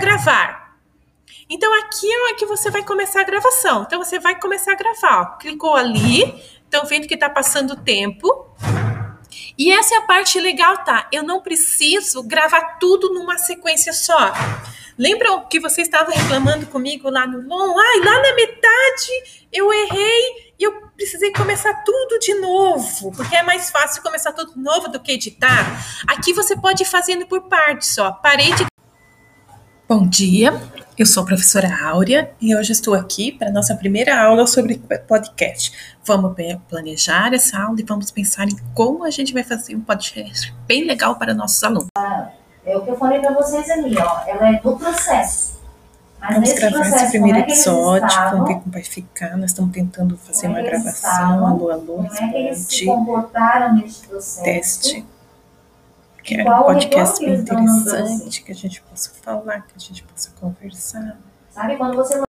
gravar. Então aqui é que você vai começar a gravação. Então você vai começar a gravar. Ó. Clicou ali, estão vendo que está passando o tempo. E essa é a parte legal, tá? Eu não preciso gravar tudo numa sequência só. Lembram que você estava reclamando comigo lá no long? Ai, lá na metade eu errei e eu precisei começar tudo de novo, porque é mais fácil começar tudo de novo do que editar. Aqui você pode ir fazendo por partes, ó. Parei de Bom dia, eu sou a professora Áurea e hoje estou aqui para a nossa primeira aula sobre podcast. Vamos planejar essa aula e vamos pensar em como a gente vai fazer um podcast bem legal para nossos alunos. É o que eu falei para vocês ali, ó. Ela é do processo. Mas vamos gravar processo, esse primeiro é episódio, estavam, vamos ver como vai ficar. Nós estamos tentando fazer uma é gravação. Estavam, alô, alô, como é que eles se comportaram nesse processo. Teste que é um podcast bem interessante, que a gente possa falar, que a gente possa conversar. Sabe, quando você